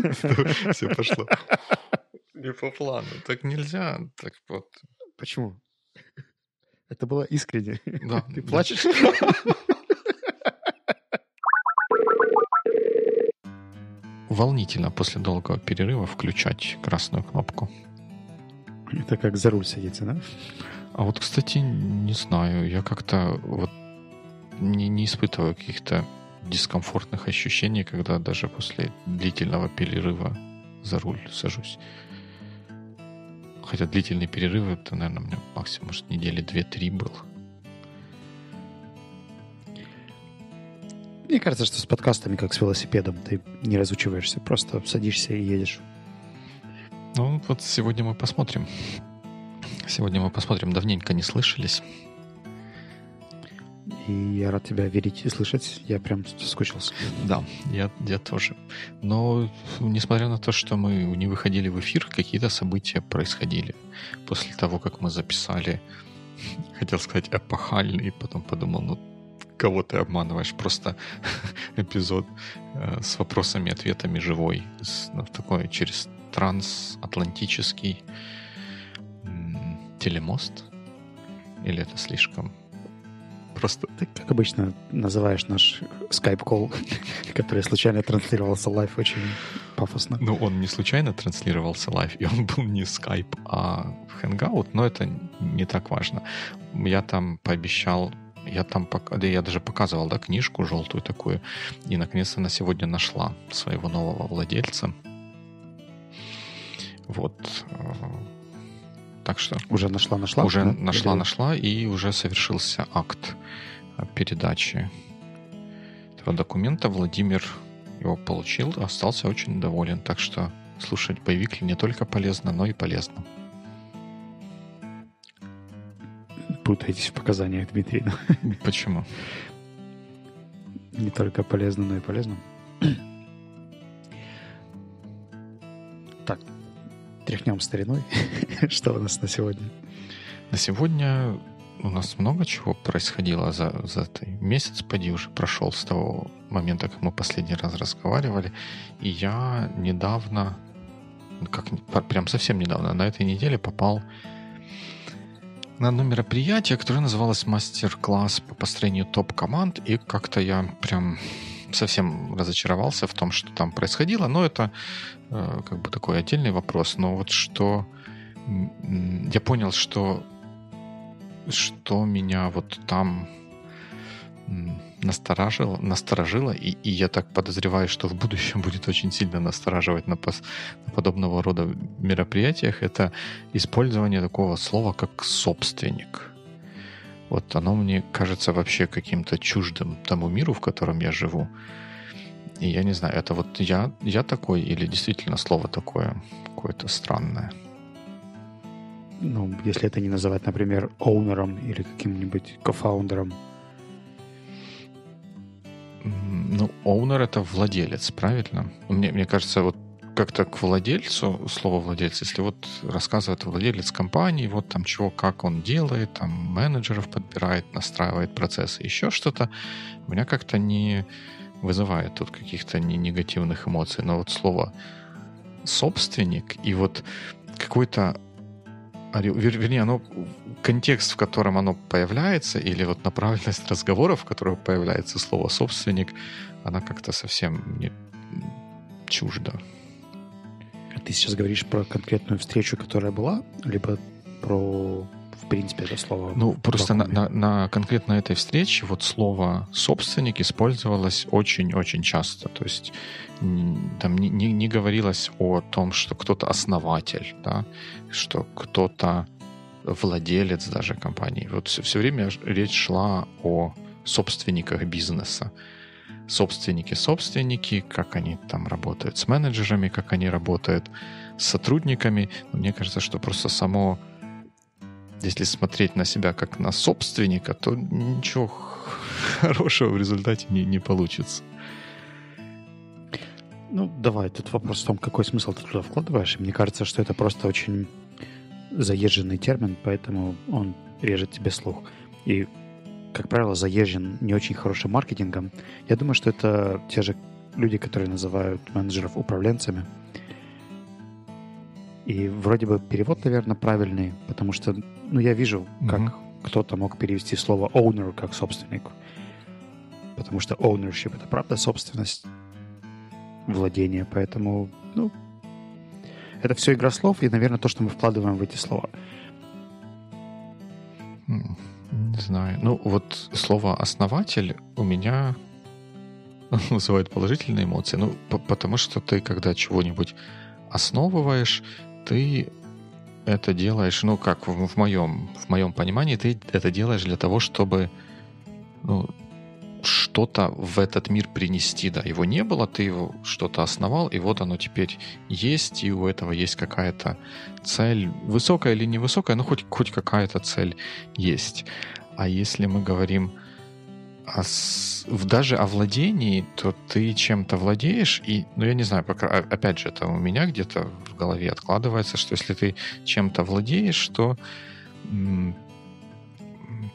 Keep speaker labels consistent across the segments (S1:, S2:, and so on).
S1: Все пошло. Не по плану. Так нельзя. Так вот.
S2: Почему? Это было искренне.
S1: Да.
S2: Ты плачешь?
S1: Волнительно после долгого перерыва включать красную кнопку.
S2: Это как за руль садиться, да?
S1: А вот, кстати, не знаю, я как-то вот не, не испытываю каких-то дискомфортных ощущений, когда даже после длительного перерыва за руль сажусь. Хотя длительный перерыв, это, наверное, у меня максимум, может, недели две-три был.
S2: Мне кажется, что с подкастами, как с велосипедом, ты не разучиваешься, просто садишься и едешь.
S1: Ну, вот сегодня мы посмотрим. Сегодня мы посмотрим. Давненько не слышались.
S2: И я рад тебя видеть и слышать. Я прям соскучился.
S1: Да, я, я тоже. Но, несмотря на то, что мы не выходили в эфир, какие-то события происходили. После того, как мы записали, хотел сказать, эпохальный, потом подумал, ну, кого ты обманываешь? Просто эпизод э, с вопросами и ответами живой. С, ну, такой через трансатлантический телемост? Или это слишком просто...
S2: Ты, как обычно, называешь наш Skype-call, который случайно транслировался live очень пафосно.
S1: Ну, он не случайно транслировался live, и он был не скайп, а Hangout, но это не так важно. Я там пообещал я там, да я даже показывал, да, книжку желтую такую, и наконец-то на сегодня нашла своего нового владельца. Вот. Так что...
S2: Уже нашла, нашла?
S1: Уже да? нашла, Или... нашла, и уже совершился акт передачи этого документа. Владимир его получил, остался очень доволен. Так что слушать боевик не только полезно, но и полезно.
S2: Путаетесь в показаниях, Дмитрий.
S1: Почему?
S2: Не только полезно, но и полезно. Тряхнем стариной. Что у нас на сегодня?
S1: На сегодня у нас много чего происходило за, за этот месяц, поди уже прошел с того момента, как мы последний раз разговаривали. И я недавно, как прям совсем недавно, на этой неделе попал на одно мероприятие, которое называлось мастер-класс по построению топ-команд. И как-то я прям совсем разочаровался в том, что там происходило, но это э, как бы такой отдельный вопрос. Но вот что я понял, что что меня вот там насторожило, насторожило и, и я так подозреваю, что в будущем будет очень сильно настораживать на, пос, на подобного рода мероприятиях, это использование такого слова, как «собственник». Вот оно мне кажется вообще каким-то чуждым тому миру, в котором я живу. И я не знаю, это вот я, я такой или действительно слово такое какое-то странное?
S2: Ну, если это не называть, например, оунером или каким-нибудь кофаундером.
S1: Ну, оунер — это владелец, правильно? Мне, мне кажется, вот как-то к владельцу, слово владелец, если вот рассказывает владелец компании, вот там чего, как он делает, там менеджеров подбирает, настраивает процессы, еще что-то, у меня как-то не вызывает тут каких-то не негативных эмоций. Но вот слово собственник и вот какой-то вернее, оно контекст, в котором оно появляется, или вот направленность разговоров, в которой появляется слово собственник, она как-то совсем не чужда.
S2: Ты сейчас говоришь про конкретную встречу, которая была, либо про в принципе это слово?
S1: Ну, просто на, на, на конкретно этой встрече вот слово «собственник» использовалось очень-очень часто. То есть там не, не, не говорилось о том, что кто-то основатель, да, что кто-то владелец даже компании. Вот все, все время речь шла о собственниках бизнеса. Собственники, собственники, как они там работают с менеджерами, как они работают с сотрудниками. Мне кажется, что просто само, если смотреть на себя как на собственника, то ничего хорошего в результате не, не получится.
S2: Ну, давай, тут вопрос в том, какой смысл ты туда вкладываешь. мне кажется, что это просто очень заезженный термин, поэтому он режет тебе слух. И, как правило, заезжен не очень хорошим маркетингом. Я думаю, что это те же люди, которые называют менеджеров управленцами. И вроде бы перевод, наверное, правильный, потому что, ну, я вижу, как mm-hmm. кто-то мог перевести слово owner как собственник. Потому что ownership — это правда собственность, владение, поэтому, ну, это все игра слов и, наверное, то, что мы вкладываем в эти слова.
S1: Не знаю. Ну, вот слово «основатель» у меня вызывает положительные эмоции. Ну, потому что ты, когда чего-нибудь основываешь, ты это делаешь, ну, как в, в моем, в моем понимании, ты это делаешь для того, чтобы ну, что-то в этот мир принести, да. Его не было, ты его что-то основал, и вот оно теперь есть, и у этого есть какая-то цель, высокая или невысокая, но хоть, хоть какая-то цель есть. А если мы говорим о, даже о владении, то ты чем-то владеешь, и, ну, я не знаю, пока, опять же, это у меня где-то в голове откладывается, что если ты чем-то владеешь, то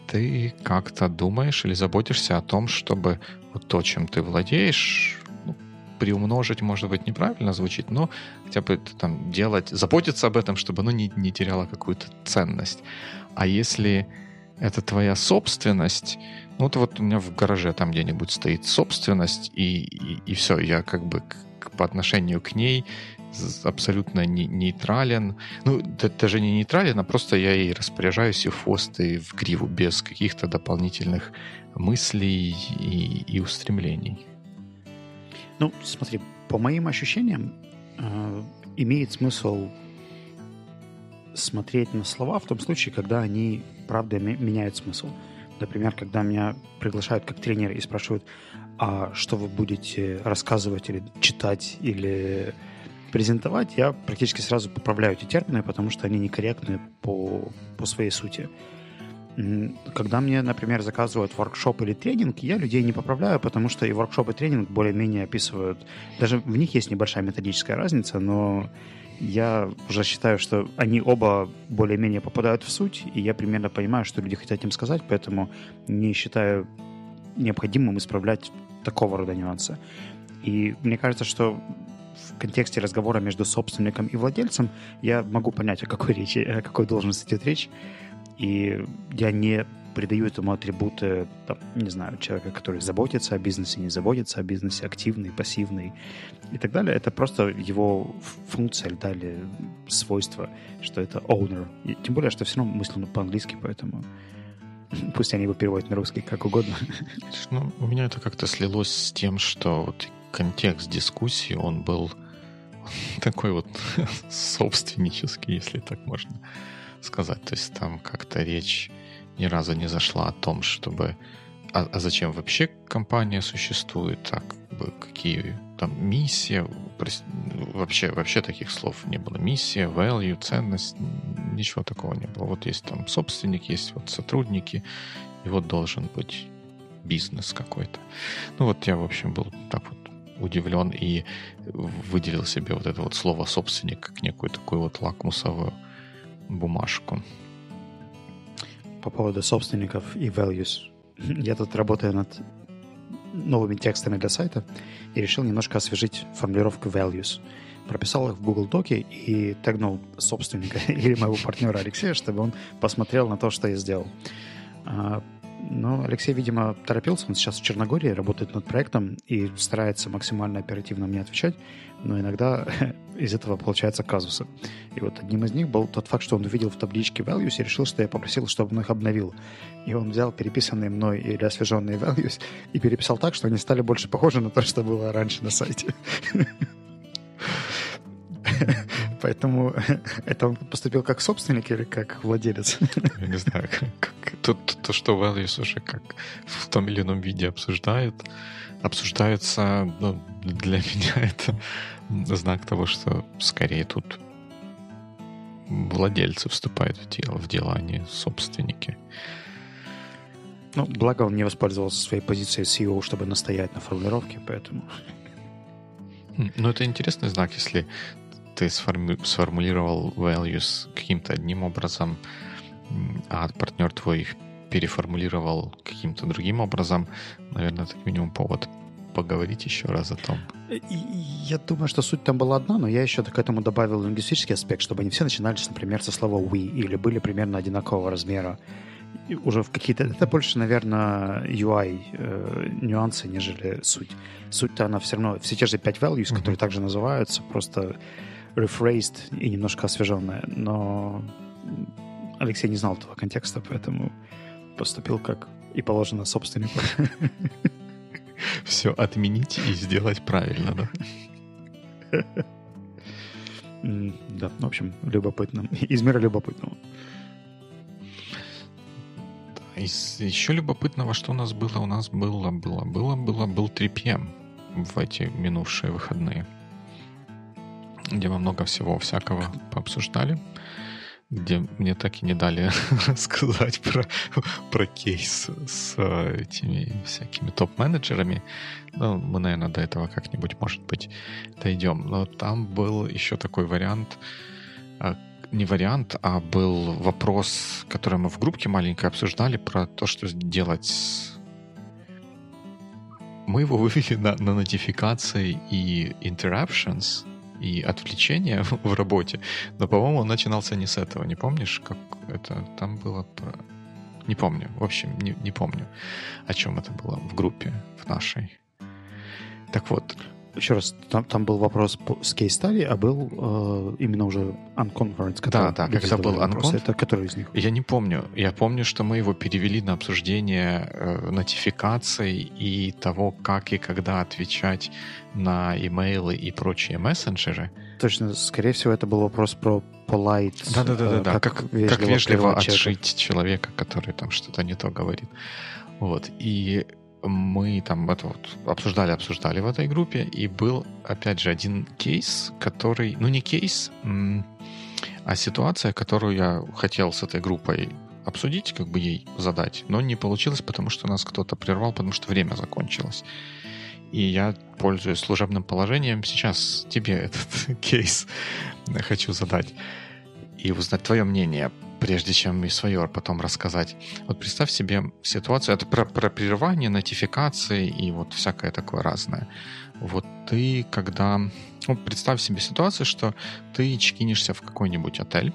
S1: ты как-то думаешь или заботишься о том, чтобы вот то, чем ты владеешь, ну, приумножить, может быть, неправильно звучит, но хотя бы там делать, заботиться об этом, чтобы оно не, не теряло какую-то ценность. А если это твоя собственность, ну вот, вот у меня в гараже там где-нибудь стоит собственность, и, и, и все, я как бы к, по отношению к ней абсолютно не, нейтрален. Ну, даже не нейтрален, а просто я и распоряжаюсь и в хвост, и в гриву, без каких-то дополнительных мыслей и, и устремлений.
S2: Ну, смотри, по моим ощущениям, э, имеет смысл смотреть на слова в том случае, когда они, правда, меняют смысл. Например, когда меня приглашают как тренер и спрашивают, а что вы будете рассказывать или читать или презентовать, я практически сразу поправляю эти термины, потому что они некорректны по, по своей сути. Когда мне, например, заказывают воркшоп или тренинг, я людей не поправляю, потому что и воркшоп, и тренинг более-менее описывают... Даже в них есть небольшая методическая разница, но я уже считаю, что они оба более-менее попадают в суть, и я примерно понимаю, что люди хотят им сказать, поэтому не считаю необходимым исправлять такого рода нюансы. И мне кажется, что в контексте разговора между собственником и владельцем я могу понять, о какой речи, о какой должности идет речь. И я не придаю этому атрибуты, там, не знаю, человека, который заботится о бизнесе, не заботится о бизнесе, активный, пассивный и так далее. Это просто его функция да, или свойство, что это owner. И тем более, что все равно мысленно по-английски, поэтому пусть они его переводят на русский как угодно.
S1: Ну, у меня это как-то слилось с тем, что вот контекст дискуссии, он был такой вот собственнический, если так можно сказать. То есть там как-то речь ни разу не зашла о том, чтобы... А, а зачем вообще компания существует? Так, какие там миссия? Вообще, вообще таких слов не было. Миссия, value, ценность, ничего такого не было. Вот есть там собственник, есть вот сотрудники, и вот должен быть бизнес какой-то. Ну вот я, в общем, был так вот удивлен и выделил себе вот это вот слово собственник как некую такую вот лакмусовую бумажку.
S2: По поводу собственников и values. Я тут работаю над новыми текстами для сайта и решил немножко освежить формулировку values. Прописал их в Google Доке и тегнул собственника или моего партнера Алексея, чтобы он посмотрел на то, что я сделал. Но Алексей, видимо, торопился. Он сейчас в Черногории работает над проектом и старается максимально оперативно мне отвечать. Но иногда из этого получаются казусы. И вот одним из них был тот факт, что он увидел в табличке values и решил, что я попросил, чтобы он их обновил. И он взял переписанные мной или освеженные values и переписал так, что они стали больше похожи на то, что было раньше на сайте. Поэтому это он поступил как собственник или как владелец?
S1: Я не знаю. Как, то, то, что values уже как в том или ином виде обсуждают, обсуждаются, ну, для меня это знак того, что скорее тут владельцы вступают в дело, в дело, а не собственники.
S2: Ну, благо он не воспользовался своей позицией CEO, чтобы настоять на формулировке, поэтому...
S1: Ну, это интересный знак, если ты сформулировал values каким-то одним образом, а партнер твой их переформулировал каким-то другим образом, наверное, это как минимум повод поговорить еще раз о том.
S2: Я думаю, что суть там была одна, но я еще к этому добавил лингвистический аспект, чтобы они все начинались, например, со слова «we» или были примерно одинакового размера. И уже в какие-то... Это больше, наверное, UI э, нюансы, нежели суть. Суть-то она все равно... Все те же 5 values, mm-hmm. которые также называются, просто rephrased и немножко освеженная. Но Алексей не знал этого контекста, поэтому поступил как и положено собственнику.
S1: Все отменить и сделать правильно,
S2: да? Да, в общем, любопытно. Из мира любопытного.
S1: Из еще любопытного, что у нас было? У нас было, было, было, было, был 3 PM в эти минувшие выходные, где мы много всего всякого пообсуждали где мне так и не дали рассказать про, про кейс с этими всякими топ-менеджерами. Ну, мы, наверное, до этого как-нибудь, может быть, дойдем. Но там был еще такой вариант, э, не вариант, а был вопрос, который мы в группке маленькой обсуждали, про то, что делать с мы его вывели на, на нотификации и interruptions, и отвлечения в работе. Но, по-моему, он начинался не с этого. Не помнишь, как это там было про... Не помню. В общем, не, не помню, о чем это было в группе, в нашей. Так вот.
S2: Еще раз, там, там был вопрос с кейс стадии, а был э, именно уже unconference.
S1: Да, да, когда был unconference.
S2: Это который из них?
S1: Я не помню. Я помню, что мы его перевели на обсуждение э, нотификаций и того, как и когда отвечать на имейлы и прочие мессенджеры.
S2: Точно, скорее всего, это был вопрос про polite.
S1: Да-да-да, да, как, как вежливо, как вежливо отшить человека, который там что-то не то говорит. Вот. И мы там это вот обсуждали, обсуждали в этой группе, и был, опять же, один кейс, который, ну не кейс, а ситуация, которую я хотел с этой группой обсудить, как бы ей задать, но не получилось, потому что нас кто-то прервал, потому что время закончилось. И я, пользуясь служебным положением, сейчас тебе этот кейс хочу задать и узнать твое мнение, прежде чем и свое потом рассказать. Вот представь себе ситуацию, это про, про прерывание, нотификации и вот всякое такое разное. Вот ты, когда... Ну, представь себе ситуацию, что ты чекинишься в какой-нибудь отель,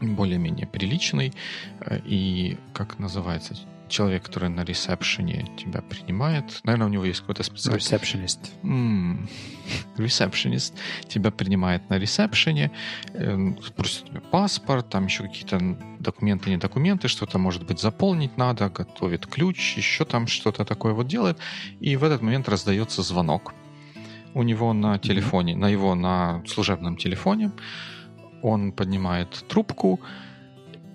S1: более-менее приличный, э, и, как называется, человек, который на ресепшене тебя принимает. Наверное, у него есть какой-то специальный...
S2: Ресепшенист.
S1: Ресепшенист тебя принимает на ресепшене, э, просит тебе паспорт, там еще какие-то документы, не документы, что-то, может быть, заполнить надо, готовит ключ, еще там что-то такое вот делает. И в этот момент раздается звонок у него на телефоне, mm-hmm. на его на служебном телефоне. Он поднимает трубку,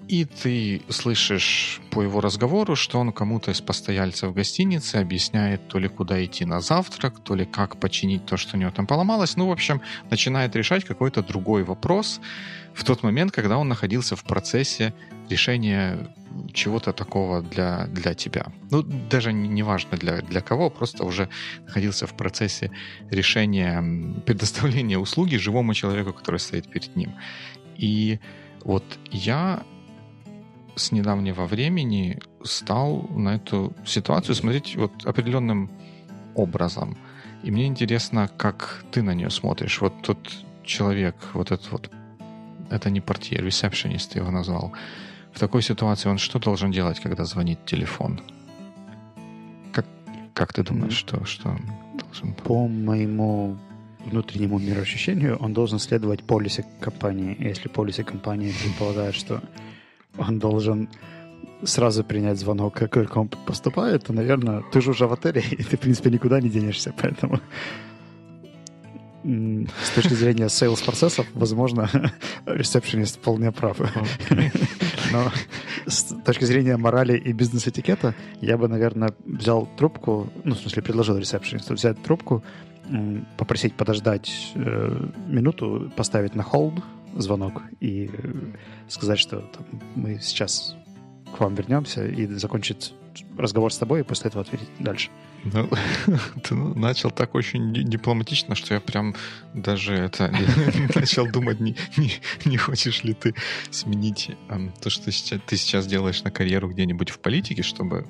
S1: и ты слышишь по его разговору, что он кому-то из постояльцев гостиницы объясняет то ли куда идти на завтрак, то ли как починить то, что у него там поломалось. Ну, в общем, начинает решать какой-то другой вопрос в тот момент, когда он находился в процессе решения чего-то такого для, для тебя. Ну, даже не важно для, для кого, просто уже находился в процессе решения предоставления услуги живому человеку, который стоит перед ним. И вот я с недавнего времени стал на эту ситуацию смотреть вот определенным образом. И мне интересно, как ты на нее смотришь. Вот тот человек, вот этот вот, это не портье, ресепшенист ты его назвал. В такой ситуации он что должен делать, когда звонит телефон? Как, как ты думаешь, что, что
S2: должен... По моему внутреннему мироощущению он должен следовать полисе компании. Если полисе компании предполагает, что он должен сразу принять звонок, как только он поступает, то, наверное, ты же уже в отеле, и ты, в принципе, никуда не денешься, поэтому. С точки зрения sales процессов, возможно, ресепшенист вполне прав. Но с точки зрения морали и бизнес-этикета, я бы, наверное, взял трубку, ну, в смысле, предложил ресепшенисту взять трубку, попросить подождать э, минуту, поставить на hold, звонок и э, сказать, что там, мы сейчас к вам вернемся и закончить разговор с тобой, и после этого ответить дальше.
S1: Ну, ты начал так очень дипломатично, что я прям даже это начал думать, не, не, не хочешь ли ты сменить то, что ты сейчас делаешь на карьеру где-нибудь в политике, чтобы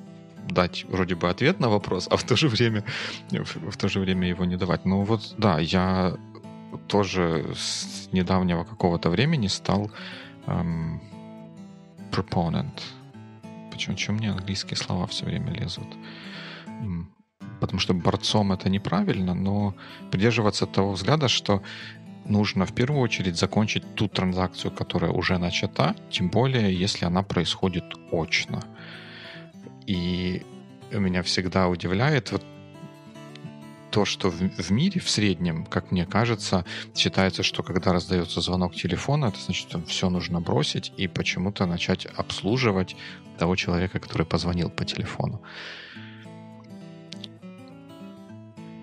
S1: дать вроде бы ответ на вопрос, а в то же время, в, в то же время его не давать. Ну вот, да, я тоже с недавнего какого-то времени стал эм, proponent. Почему, почему мне английские слова все время лезут? Потому что борцом это неправильно, но придерживаться того взгляда, что нужно в первую очередь закончить ту транзакцию, которая уже начата, тем более, если она происходит очно. И меня всегда удивляет вот то, что в, в мире в среднем, как мне кажется, считается, что когда раздается звонок телефона, это значит, что все нужно бросить и почему-то начать обслуживать того человека, который позвонил по телефону.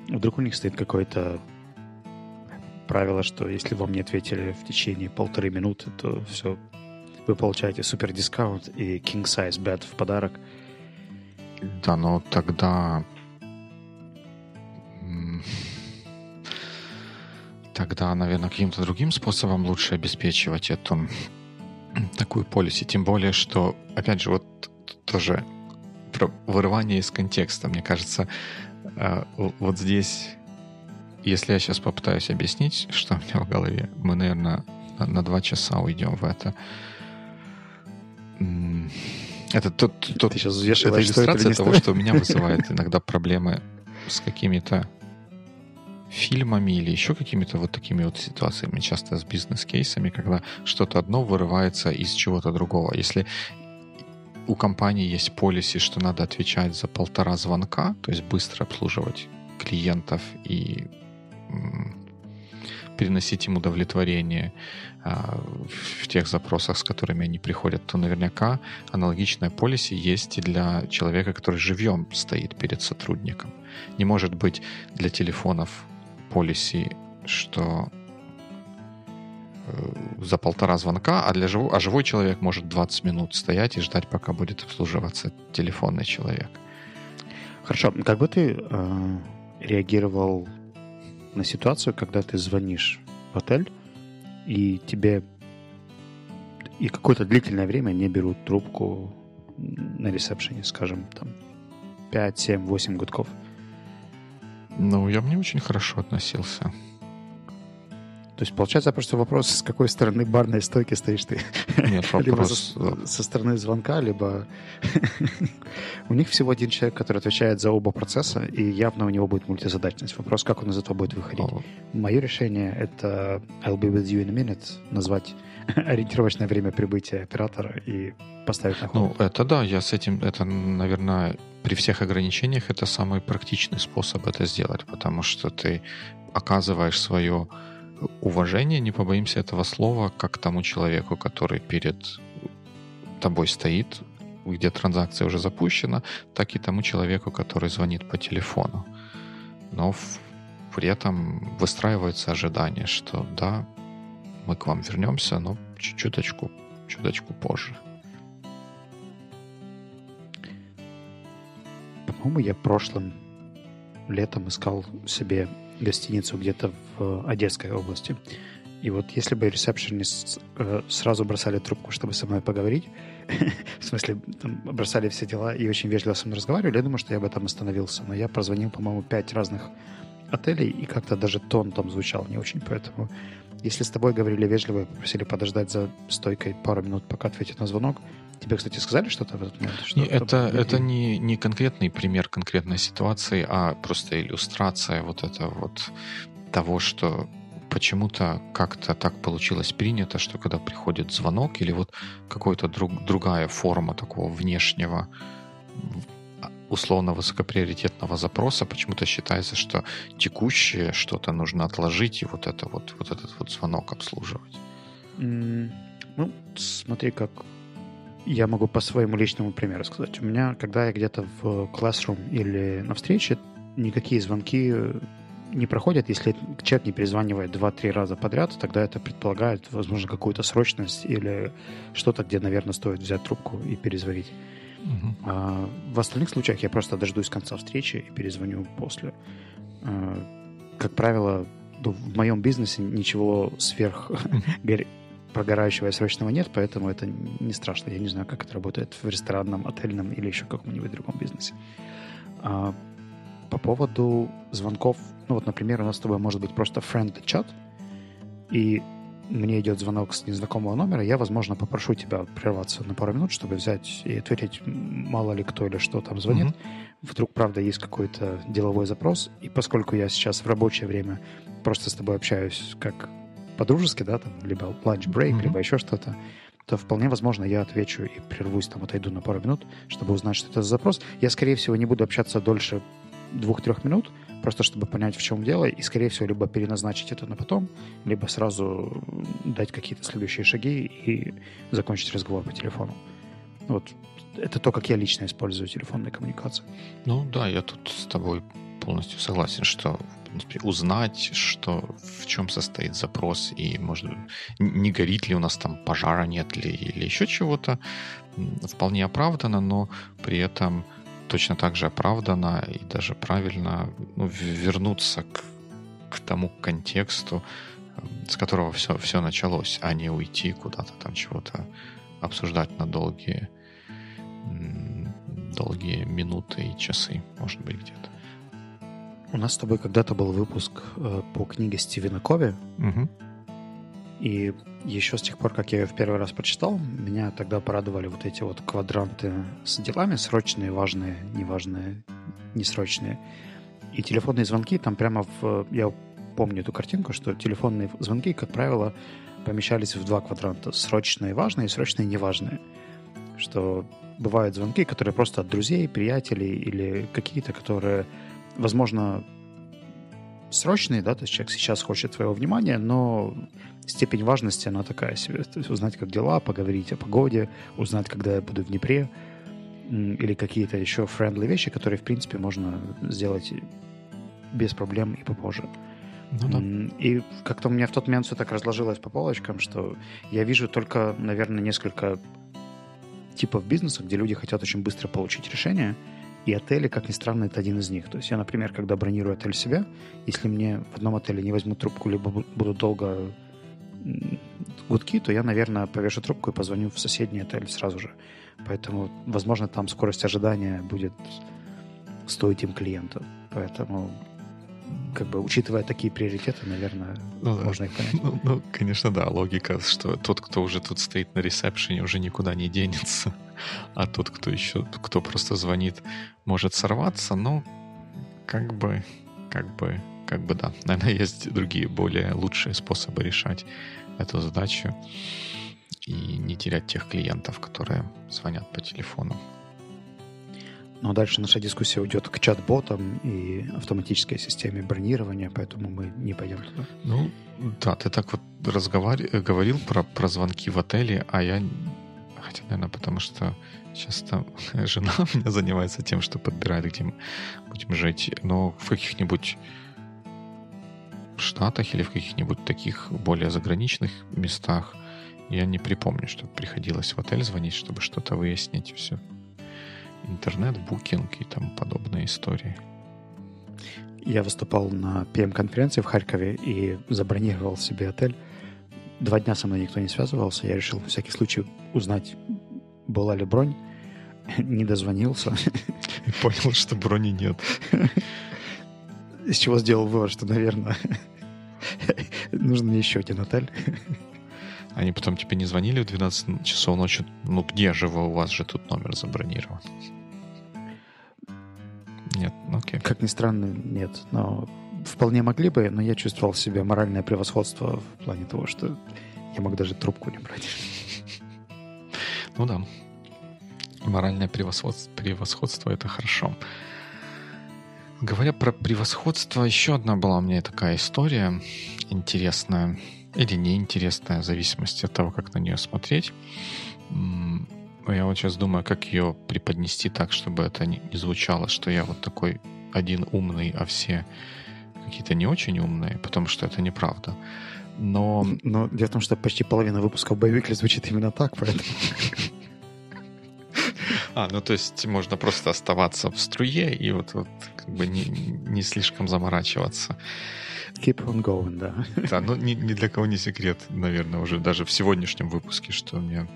S2: Вдруг у них стоит какое-то правило, что если вам не ответили в течение полторы минуты, то все, вы получаете супер дискаунт и king size bed в подарок.
S1: Да, но тогда тогда, наверное, каким-то другим способом лучше обеспечивать эту такую полиси. Тем более, что, опять же, вот тоже про вырывание из контекста. Мне кажется, э, вот здесь, если я сейчас попытаюсь объяснить, что у меня в голове, мы, наверное, на, два часа уйдем в это. Это тот, тот, это иллюстрация того, что у меня вызывает иногда проблемы с какими-то фильмами или еще какими-то вот такими вот ситуациями, часто с бизнес-кейсами, когда что-то одно вырывается из чего-то другого. Если у компании есть полиси, что надо отвечать за полтора звонка, то есть быстро обслуживать клиентов и переносить им удовлетворение а, в тех запросах, с которыми они приходят, то наверняка аналогичная полиси есть и для человека, который живьем стоит перед сотрудником. Не может быть для телефонов полиси, что э, за полтора звонка, а, для жив... а живой человек может 20 минут стоять и ждать, пока будет обслуживаться телефонный человек.
S2: Хорошо. Как бы ты э, реагировал на ситуацию, когда ты звонишь в отель, и тебе и какое-то длительное время не берут трубку на ресепшене, скажем, там 5, 7, 8 гудков?
S1: Ну, я бы не очень хорошо относился.
S2: То есть, получается, просто вопрос, с какой стороны барной стойки стоишь ты?
S1: Нет, вопрос...
S2: либо со, стороны звонка, либо... у них всего один человек, который отвечает за оба процесса, и явно у него будет мультизадачность. Вопрос, как он из этого будет выходить. Мое решение — это I'll be with you in a minute, назвать ориентировочное время прибытия оператора и поставить на
S1: ход. Ну, это да, я с этим, это, наверное, при всех ограничениях это самый практичный способ это сделать, потому что ты оказываешь свое уважение, не побоимся этого слова, как тому человеку, который перед тобой стоит, где транзакция уже запущена, так и тому человеку, который звонит по телефону. Но в, при этом выстраивается ожидание, что да, мы к вам вернемся, но чуточку, чуточку позже.
S2: По-моему, я прошлым летом искал себе гостиницу где-то в Одесской области. И вот если бы ресепшенист э, сразу бросали трубку, чтобы со мной поговорить, в смысле, там, бросали все дела и очень вежливо со мной разговаривали, я думаю, что я бы там остановился. Но я прозвонил, по-моему, пять разных отелей, и как-то даже тон там звучал не очень, поэтому если с тобой говорили вежливо и попросили подождать за стойкой пару минут, пока ответят на звонок, тебе, кстати, сказали что-то в этот момент? Что
S1: не, это это не, не конкретный пример конкретной ситуации, а просто иллюстрация вот это вот того, что почему-то как-то так получилось принято, что когда приходит звонок или вот какая-то друг, другая форма такого внешнего условно высокоприоритетного запроса почему-то считается, что текущее что-то нужно отложить и вот это вот, вот этот вот звонок обслуживать.
S2: Mm, ну, смотри, как я могу по своему личному примеру сказать. У меня, когда я где-то в Classroom или на встрече, никакие звонки не проходят, если человек не перезванивает 2-3 раза подряд, тогда это предполагает, возможно, какую-то срочность или что-то, где, наверное, стоит взять трубку и перезвонить. Угу. А в остальных случаях я просто дождусь конца встречи и перезвоню после. А, как правило, ну, в моем бизнесе ничего сверх. прогорающего и срочного нет, поэтому это не страшно. Я не знаю, как это работает в ресторанном, отельном или еще каком-нибудь другом бизнесе. А, по поводу звонков, ну вот, например, у нас с тобой может быть просто friend чат, и мне идет звонок с незнакомого номера, я, возможно, попрошу тебя прерваться на пару минут, чтобы взять и ответить, мало ли кто или что там звонит. Mm-hmm. Вдруг, правда, есть какой-то деловой запрос, и поскольку я сейчас в рабочее время просто с тобой общаюсь как по-дружески, да, там, либо break, mm-hmm. либо еще что-то, то вполне возможно я отвечу и прервусь, там, отойду на пару минут, чтобы узнать, что это за запрос. Я, скорее всего, не буду общаться дольше двух-трех минут, просто чтобы понять, в чем дело, и, скорее всего, либо переназначить это на потом, либо сразу дать какие-то следующие шаги и закончить разговор по телефону. Вот это то, как я лично использую телефонные коммуникации.
S1: Ну да, я тут с тобой полностью согласен, что узнать, что в чем состоит запрос и может не горит ли у нас там пожара нет ли или еще чего-то, вполне оправдано, но при этом точно так же оправдано и даже правильно ну, вернуться к, к тому контексту, с которого все, все началось, а не уйти куда-то там чего-то обсуждать на долгие, долгие минуты и часы, может быть, где-то.
S2: У нас с тобой когда-то был выпуск э, по книге Стивена Кови. Угу. И еще с тех пор, как я ее в первый раз прочитал, меня тогда порадовали вот эти вот квадранты с делами, срочные, важные, неважные, несрочные. И телефонные звонки там прямо в... Я помню эту картинку, что телефонные звонки, как правило, помещались в два квадранта. Срочные важные и срочные неважные. Что бывают звонки, которые просто от друзей, приятелей или какие-то, которые, возможно, срочные, да, то есть человек сейчас хочет твоего внимания, но степень важности, она такая себе. То есть узнать, как дела, поговорить о погоде, узнать, когда я буду в Днепре, или какие-то еще friendly вещи, которые, в принципе, можно сделать без проблем и попозже. Ну, да. И как-то у меня в тот момент все так разложилось по полочкам, что я вижу только, наверное, несколько типов бизнеса, где люди хотят очень быстро получить решение, и отели, как ни странно, это один из них. То есть я, например, когда бронирую отель себя, если мне в одном отеле не возьмут трубку, либо буду долго гудки, то я, наверное, повешу трубку и позвоню в соседний отель сразу же. Поэтому, возможно, там скорость ожидания будет стоить им клиенту. Поэтому как бы учитывая такие приоритеты, наверное, ну, можно их понять.
S1: Ну, ну, конечно, да, логика, что тот, кто уже тут стоит на ресепшене, уже никуда не денется, а тот, кто еще, кто просто звонит, может сорваться, но как бы, как бы как бы да, наверное, есть другие, более лучшие способы решать эту задачу и не терять тех клиентов, которые звонят по телефону.
S2: Но дальше наша дискуссия уйдет к чат-ботам и автоматической системе бронирования, поэтому мы не пойдем туда.
S1: Ну, да, ты так вот разговар... говорил про, про звонки в отеле, а я... Хотя, наверное, потому что часто жена у меня занимается тем, что подбирает, где мы будем жить. Но в каких-нибудь Штатах или в каких-нибудь таких более заграничных местах я не припомню, что приходилось в отель звонить, чтобы что-то выяснить. Все. Интернет, букинг и там подобные истории.
S2: Я выступал на PM-конференции в Харькове и забронировал себе отель. Два дня со мной никто не связывался. Я решил на всякий случай узнать, была ли бронь. Не дозвонился.
S1: И понял, что брони нет.
S2: Из чего сделал вывод, что, наверное, нужен мне еще один отель.
S1: Они потом тебе не звонили в 12 часов ночи? Ну где же вы, у вас же тут номер забронирован? Нет, ну окей.
S2: Как ни странно, нет. Но вполне могли бы, но я чувствовал в себе моральное превосходство в плане того, что я мог даже трубку не брать.
S1: Ну да. Моральное превосходство, превосходство это хорошо. Говоря про превосходство, еще одна была у меня такая история интересная или неинтересная, в зависимости от того, как на нее смотреть. Я вот сейчас думаю, как ее преподнести так, чтобы это не звучало, что я вот такой один умный, а все какие-то не очень умные, потому что это неправда. Но...
S2: Но дело в том, что почти половина выпусков боевикли звучит именно так, поэтому...
S1: А, ну то есть можно просто оставаться в струе и вот, вот как бы не, не слишком заморачиваться.
S2: Keep on going, да.
S1: Да, ну ни, ни для кого не секрет, наверное, уже даже в сегодняшнем выпуске, что мне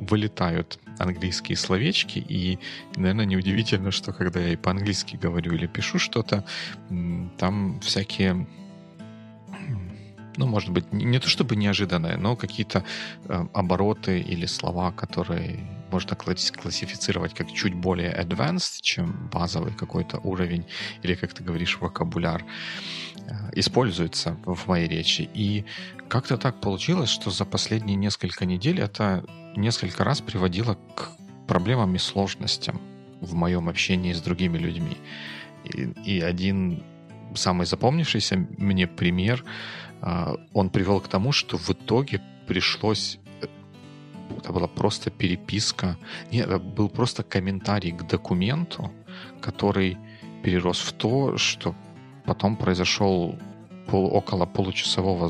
S1: вылетают английские словечки, и, наверное, неудивительно, что когда я и по-английски говорю или пишу что-то, там всякие ну, может быть, не то чтобы неожиданные, но какие-то э, обороты или слова, которые можно классифицировать как чуть более advanced, чем базовый какой-то уровень, или, как ты говоришь, вокабуляр, э, используются в моей речи. И как-то так получилось, что за последние несколько недель это несколько раз приводило к проблемам и сложностям в моем общении с другими людьми. И, и один самый запомнившийся мне пример, э, он привел к тому, что в итоге пришлось это была просто переписка. Нет, это был просто комментарий к документу, который перерос в то, что потом произошел пол, около получасового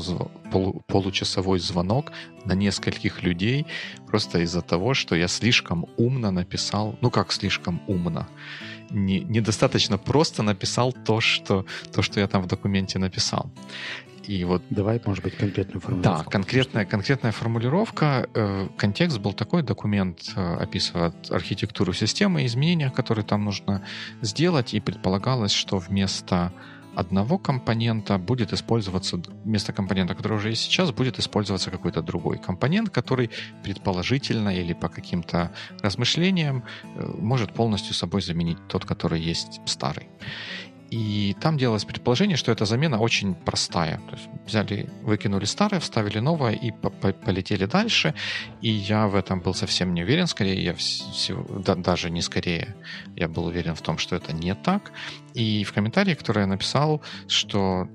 S1: полу, получасовой звонок на нескольких людей просто из-за того, что я слишком умно написал, ну как слишком умно, не, недостаточно просто написал то что, то, что я там в документе написал.
S2: И вот... Давай, может быть, конкретную формулировку.
S1: Да, конкретная, конкретная формулировка. Э, контекст был такой, документ э, описывает архитектуру системы, изменения, которые там нужно сделать, и предполагалось, что вместо одного компонента будет использоваться, вместо компонента, который уже есть сейчас, будет использоваться какой-то другой компонент, который предположительно или по каким-то размышлениям э, может полностью собой заменить тот, который есть старый. И там делалось предположение, что эта замена очень простая. То есть взяли, выкинули старое, вставили новое и по -по полетели дальше. И я в этом был совсем не уверен. Скорее, я всего, да, даже не скорее, я был уверен в том, что это не так. И в комментарии, который я написал, что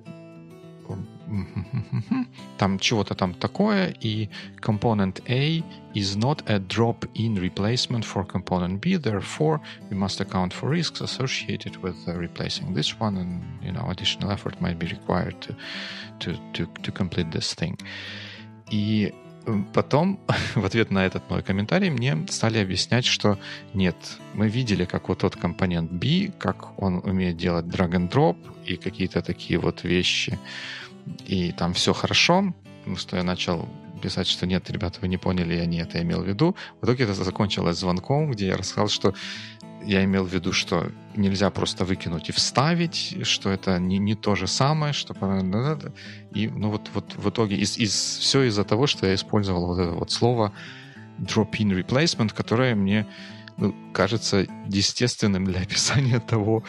S1: там чего-то там такое, и component A is not a drop-in replacement for component B, therefore we must account for risks associated with uh, replacing this one, and you know additional effort might be required to to to, to complete this thing. И потом, в ответ на этот мой комментарий, мне стали объяснять, что нет, мы видели, как вот тот компонент B, как он умеет делать drag and drop и какие-то такие вот вещи, и там все хорошо, что я начал писать, что нет, ребята, вы не поняли, я не это имел в виду. В итоге это закончилось звонком, где я рассказал, что я имел в виду, что нельзя просто выкинуть и вставить, что это не, не то же самое, что... И ну, вот, вот в итоге из, из, все из-за того, что я использовал вот это вот слово drop-in replacement, которое мне ну, кажется естественным для описания того,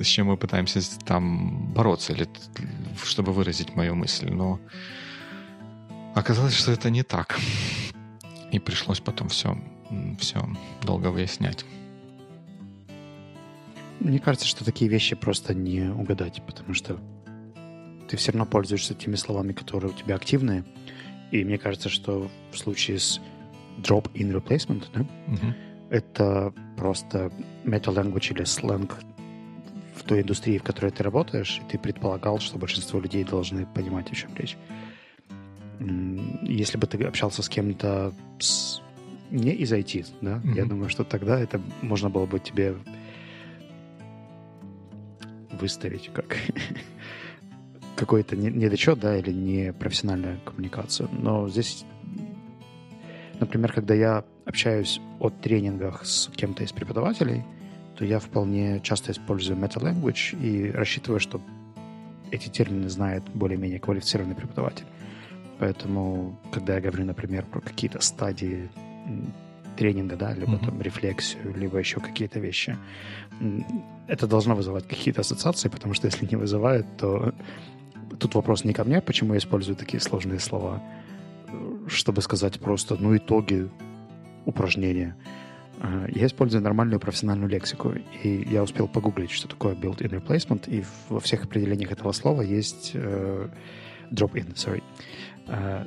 S1: с чем мы пытаемся там бороться, или чтобы выразить мою мысль. Но оказалось, что это не так. И пришлось потом все, все долго выяснять.
S2: Мне кажется, что такие вещи просто не угадать, потому что ты все равно пользуешься теми словами, которые у тебя активные. И мне кажется, что в случае с drop-in replacement, да, uh-huh это просто meta-language или сленг в той индустрии, в которой ты работаешь, и ты предполагал, что большинство людей должны понимать, о чем речь. Если бы ты общался с кем-то с... не из IT, да, mm-hmm. я думаю, что тогда это можно было бы тебе выставить как какой-то недочет, да, или непрофессиональную коммуникацию. Но здесь, например, когда я общаюсь о тренингах с кем-то из преподавателей, то я вполне часто использую meta-language и рассчитываю, что эти термины знает более-менее квалифицированный преподаватель. Поэтому, когда я говорю, например, про какие-то стадии тренинга, да, либо mm-hmm. там рефлексию, либо еще какие-то вещи, это должно вызывать какие-то ассоциации, потому что если не вызывает, то тут вопрос не ко мне, почему я использую такие сложные слова, чтобы сказать просто, ну, итоги упражнения. А, я использую нормальную профессиональную лексику, и я успел погуглить, что такое built-in replacement, и во всех определениях этого слова есть uh, drop-in, sorry. Uh,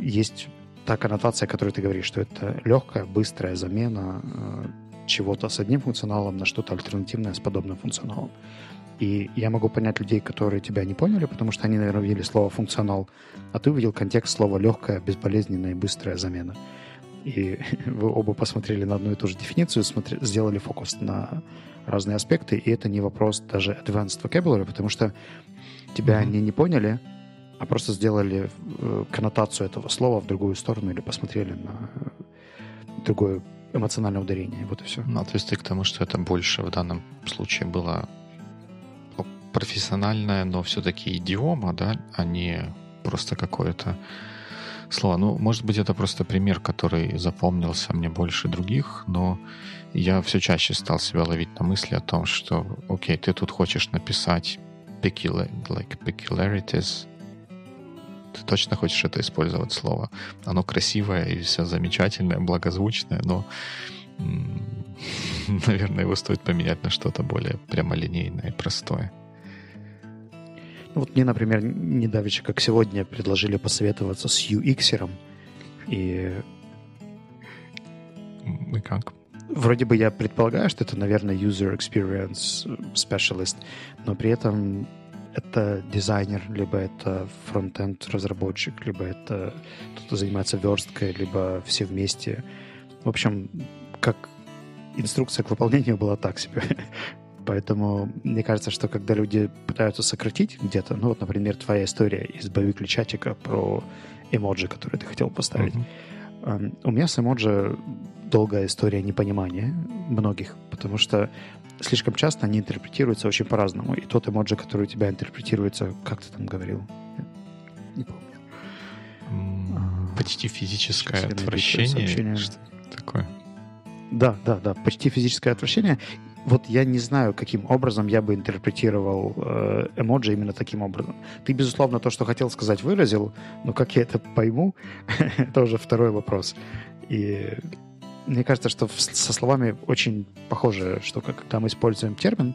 S2: есть та коннотация, которую ты говоришь, что это легкая, быстрая замена uh, чего-то с одним функционалом на что-то альтернативное с подобным функционалом. И я могу понять людей, которые тебя не поняли, потому что они, наверное, увидели слово «функционал», а ты увидел контекст слова «легкая, безболезненная и быстрая замена». и вы оба посмотрели на одну и ту же дефиницию, смотри, сделали фокус на разные аспекты, и это не вопрос даже advanced vocabulary, потому что тебя mm-hmm. они не поняли, а просто сделали э, коннотацию этого слова в другую сторону или посмотрели на другое эмоциональное ударение. Вот и все.
S1: Ну, то есть ты к тому, что это больше в данном случае было профессиональная, но все-таки идиома, да, а не просто какое-то слово. Ну, может быть, это просто пример, который запомнился мне больше других, но я все чаще стал себя ловить на мысли о том, что, окей, ты тут хочешь написать peculiar, like peculiarities, ты точно хочешь это использовать слово. Оно красивое и все замечательное, благозвучное, но, наверное, его стоит поменять на что-то более прямолинейное и простое.
S2: Ну, вот мне, например, недавеча, как сегодня, предложили посоветоваться с UX, и...
S1: И как?
S2: Вроде бы я предполагаю, что это, наверное, user experience specialist, но при этом это дизайнер, либо это фронтенд разработчик, либо это кто-то занимается версткой, либо все вместе. В общем, как инструкция к выполнению была так себе. Поэтому мне кажется, что когда люди пытаются сократить где-то, ну вот, например, твоя история из боевик чатика про эмоджи, который ты хотел поставить. Mm-hmm. У меня с эмоджи долгая история непонимания многих, потому что слишком часто они интерпретируются очень по-разному. И тот эмоджи, который у тебя интерпретируется, как ты там говорил?
S1: Не помню. А, почти физическое отвращение. Что такое?
S2: Да, да, да, почти физическое отвращение. Вот я не знаю, каким образом я бы интерпретировал э, эмоджи именно таким образом. Ты, безусловно, то, что хотел сказать, выразил, но как я это пойму, это уже второй вопрос. И мне кажется, что со словами очень похоже, что когда мы используем термин,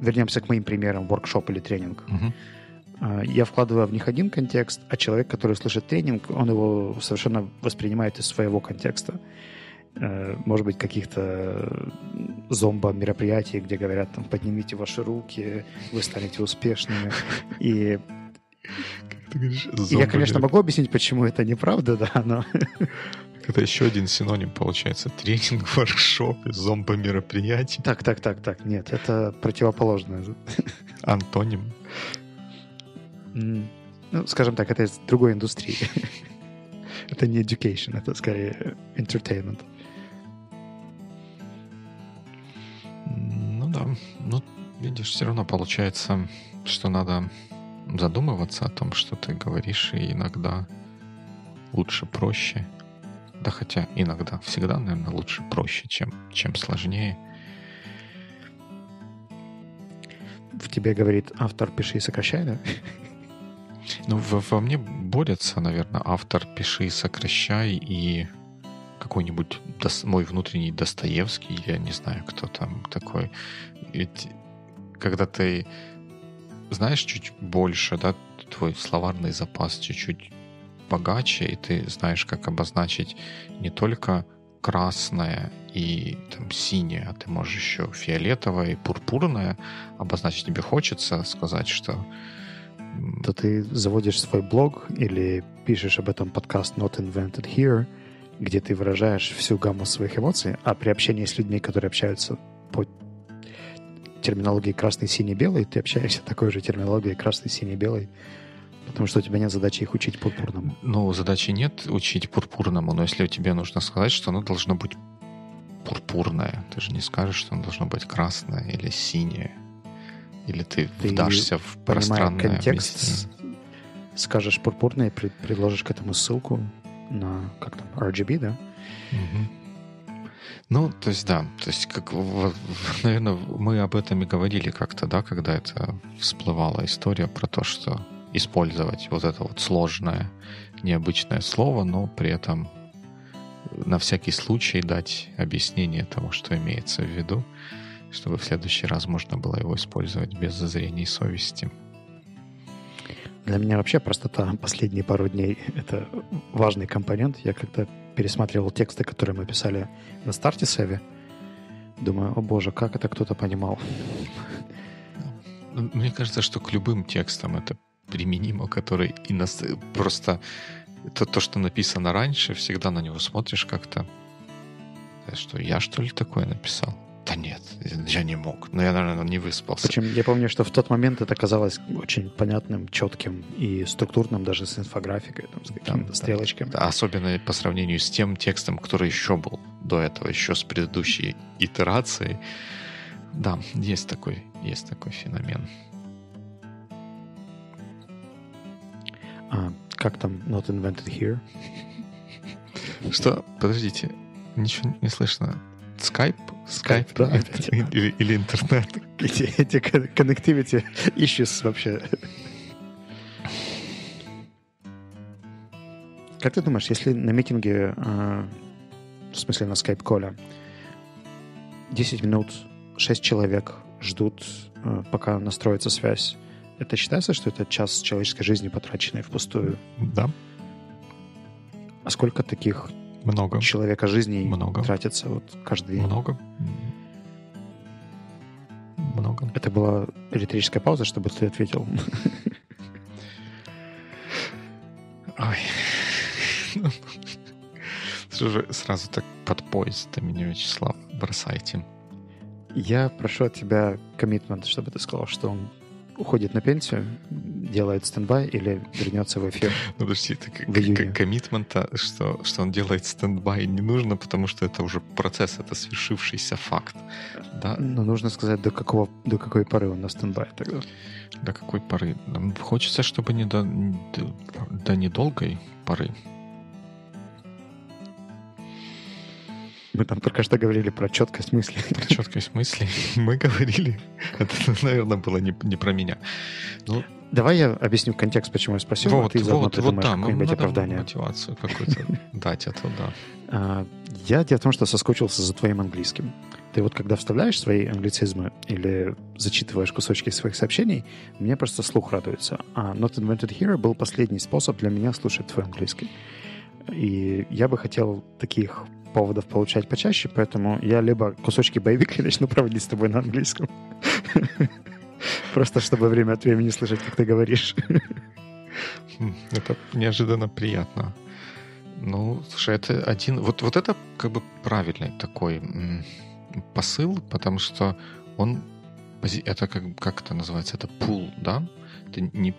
S2: вернемся к моим примерам, воркшоп или тренинг, uh-huh. я вкладываю в них один контекст, а человек, который слышит тренинг, он его совершенно воспринимает из своего контекста. Э, может быть, каких-то зомбо-мероприятий, где говорят, там, поднимите ваши руки, вы станете успешными. И я, конечно, могу объяснить, почему это неправда, да, но
S1: это еще один синоним получается. Тренинг, воркшоп, зомбо-мероприятие.
S2: Так, так, так, так. Нет, это противоположное.
S1: Антоним.
S2: Ну, скажем так, это из другой индустрии. это не education, это скорее entertainment.
S1: Ну да. Ну, видишь, все равно получается, что надо задумываться о том, что ты говоришь, и иногда лучше проще да хотя иногда, всегда, наверное, лучше проще, чем, чем сложнее.
S2: В тебе говорит автор «пиши и сокращай», да?
S1: Ну, во, во мне борется, наверное, автор «пиши и сокращай» и какой-нибудь дос, мой внутренний Достоевский, я не знаю, кто там такой. Ведь когда ты знаешь чуть больше, да, твой словарный запас чуть-чуть богаче, и ты знаешь, как обозначить не только красное и там, синее, а ты можешь еще фиолетовое и пурпурное обозначить. Тебе хочется сказать, что...
S2: То ты заводишь свой блог или пишешь об этом подкаст Not Invented Here, где ты выражаешь всю гамму своих эмоций, а при общении с людьми, которые общаются по терминологии красный, синий, белый, ты общаешься такой же терминологией красный, синий, белый, Потому что у тебя нет задачи их учить пурпурному.
S1: Ну, задачи нет учить пурпурному, но если тебе нужно сказать, что оно должно быть пурпурное, ты же не скажешь, что оно должно быть красное или синее. Или ты, ты вдашься в пространное контекст, объяснение.
S2: скажешь пурпурное, при, предложишь к этому ссылку на, как там, RGB, да?
S1: Угу. Ну, то есть, да, то есть, как, наверное, мы об этом и говорили как-то, да, когда это всплывала история про то, что использовать вот это вот сложное, необычное слово, но при этом на всякий случай дать объяснение того, что имеется в виду, чтобы в следующий раз можно было его использовать без зазрения совести.
S2: Для меня вообще простота последние пару дней — это важный компонент. Я когда пересматривал тексты, которые мы писали на старте Севи, думаю, о боже, как это кто-то понимал.
S1: Мне кажется, что к любым текстам это применимо, который ино... просто это то, что написано раньше, всегда на него смотришь как-то. Что, я что ли такое написал? Да нет, я не мог. Но я, наверное, не выспался.
S2: Причем я помню, что в тот момент это казалось очень понятным, четким и структурным, даже с инфографикой, там, с какими-то да, стрелочками.
S1: Да, особенно по сравнению с тем текстом, который еще был до этого, еще с предыдущей итерацией. Да, есть такой, есть такой феномен.
S2: А, как там Not Invented Here?
S1: Что? Подождите, ничего не слышно. Скайп? Скайп, да, или, или интернет.
S2: Эти, эти connectivity issues вообще. Как ты думаешь, если на митинге, а, в смысле на скайп-коле, 10 минут 6 человек ждут, а, пока настроится связь, это считается, что это час человеческой жизни, потраченной впустую?
S1: Да.
S2: А сколько таких
S1: много.
S2: человека жизни
S1: Много.
S2: тратится вот каждый день.
S1: Много. Много.
S2: Это была риторическая пауза, чтобы ты ответил.
S1: Ой. Слушай, сразу так под поезд ты меня, Вячеслав, бросайте.
S2: Я прошу от тебя commitment, чтобы ты сказал, что он уходит на пенсию, делает standby или вернется в эфир?
S1: Ну, подожди, это как commitment а, что, что он делает standby не нужно, потому что это уже процесс, это свершившийся факт. Да?
S2: Но ну, нужно сказать, до, какого, до какой поры он на standby тогда.
S1: До какой поры? Хочется, чтобы не до, до, до недолгой поры.
S2: Мы там только что говорили про четкость мысли.
S1: Про четкость мысли мы говорили. Это, наверное, было не, не про меня.
S2: Ну, Давай я объясню контекст, почему я спросил,
S1: вот, а ты вот, вот, да, какое-нибудь оправдание. мотивацию какую-то дать, это да.
S2: А, я дело в том, что соскучился за твоим английским. Ты вот когда вставляешь свои англицизмы или зачитываешь кусочки своих сообщений, мне просто слух радуется. А Not Invented Here был последний способ для меня слушать твой английский. И я бы хотел таких поводов получать почаще, поэтому я либо кусочки боевика начну проводить с тобой на английском. Просто чтобы время от времени слышать, как ты говоришь.
S1: Хм, это неожиданно приятно. Ну, слушай, это один... Вот, вот это как бы правильный такой посыл, потому что он... Это как, как это называется? Это пул, да? Это не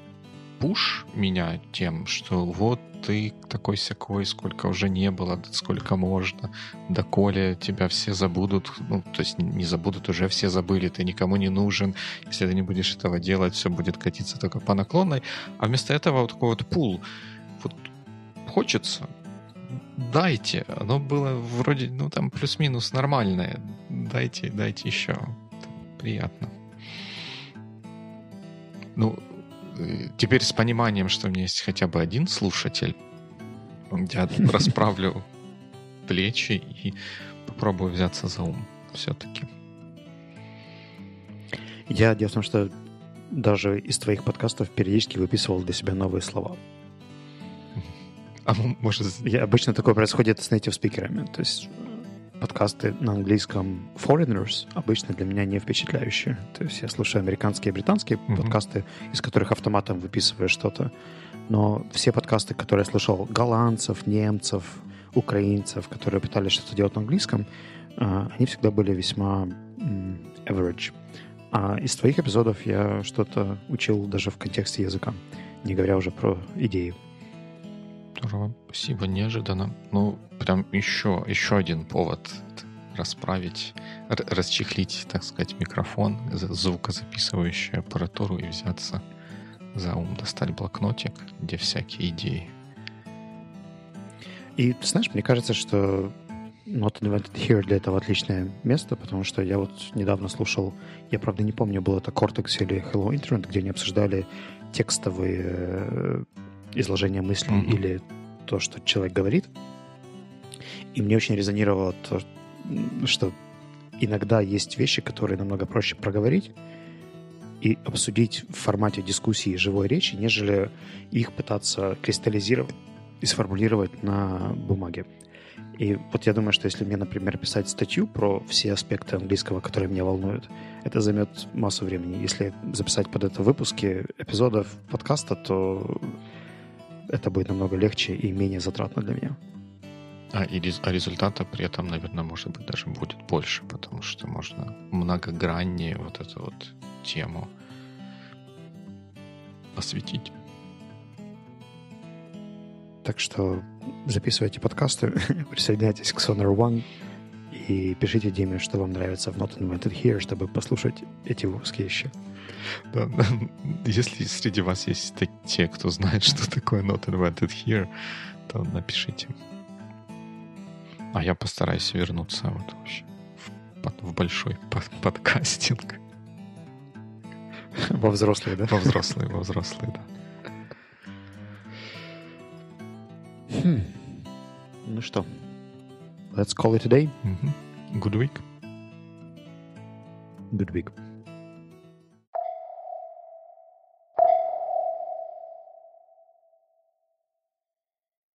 S1: пуш меня тем, что вот ты такой всякой, сколько уже не было, сколько можно, доколе тебя все забудут, ну, то есть не забудут, уже все забыли, ты никому не нужен, если ты не будешь этого делать, все будет катиться только по наклонной, а вместо этого вот такой вот пул, вот хочется, дайте, оно было вроде, ну, там плюс-минус нормальное, дайте, дайте еще, приятно. Ну, теперь с пониманием, что у меня есть хотя бы один слушатель, я расправлю плечи и попробую взяться за ум все-таки.
S2: Я, дело в том, что даже из твоих подкастов периодически выписывал для себя новые слова.
S1: А может...
S2: Я, обычно такое происходит с native спикерами. То есть подкасты на английском foreigners обычно для меня не впечатляющие. То есть я слушаю американские и британские mm-hmm. подкасты, из которых автоматом выписываю что-то. Но все подкасты, которые я слышал, голландцев, немцев, украинцев, которые пытались что-то делать на английском, а, они всегда были весьма average. А из твоих эпизодов я что-то учил даже в контексте языка, не говоря уже про идеи.
S1: Здорово, спасибо, неожиданно. Ну, прям еще, еще один повод расправить, расчехлить, так сказать, микрофон, звукозаписывающую аппаратуру и взяться за ум, достать блокнотик, где всякие идеи.
S2: И, знаешь, мне кажется, что Not Invented Here для этого отличное место, потому что я вот недавно слушал, я, правда, не помню, был это Cortex или Hello Internet, где они обсуждали текстовые э, изложение мыслей mm-hmm. или то, что человек говорит. И мне очень резонировало то, что иногда есть вещи, которые намного проще проговорить и обсудить в формате дискуссии живой речи, нежели их пытаться кристаллизировать и сформулировать на бумаге. И вот я думаю, что если мне, например, писать статью про все аспекты английского, которые меня волнуют, это займет массу времени. Если записать под это выпуски эпизодов подкаста, то это будет намного легче и менее затратно для меня.
S1: А, и рез- а результата при этом, наверное, может быть, даже будет больше, потому что можно многограннее вот эту вот тему осветить.
S2: Так что записывайте подкасты, присоединяйтесь к Sonar One и пишите Диме, что вам нравится в Not Invented Here, чтобы послушать эти выпуски еще.
S1: Да. Если среди вас есть те, кто знает, что такое Not Invented Here, то напишите. А я постараюсь вернуться вот вообще в, под- в большой под- подкастинг.
S2: Во взрослые, да?
S1: Во взрослые, во взрослые, да.
S2: Хм. Ну что, let's call it a day.
S1: Мгм. Good week.
S2: Good week.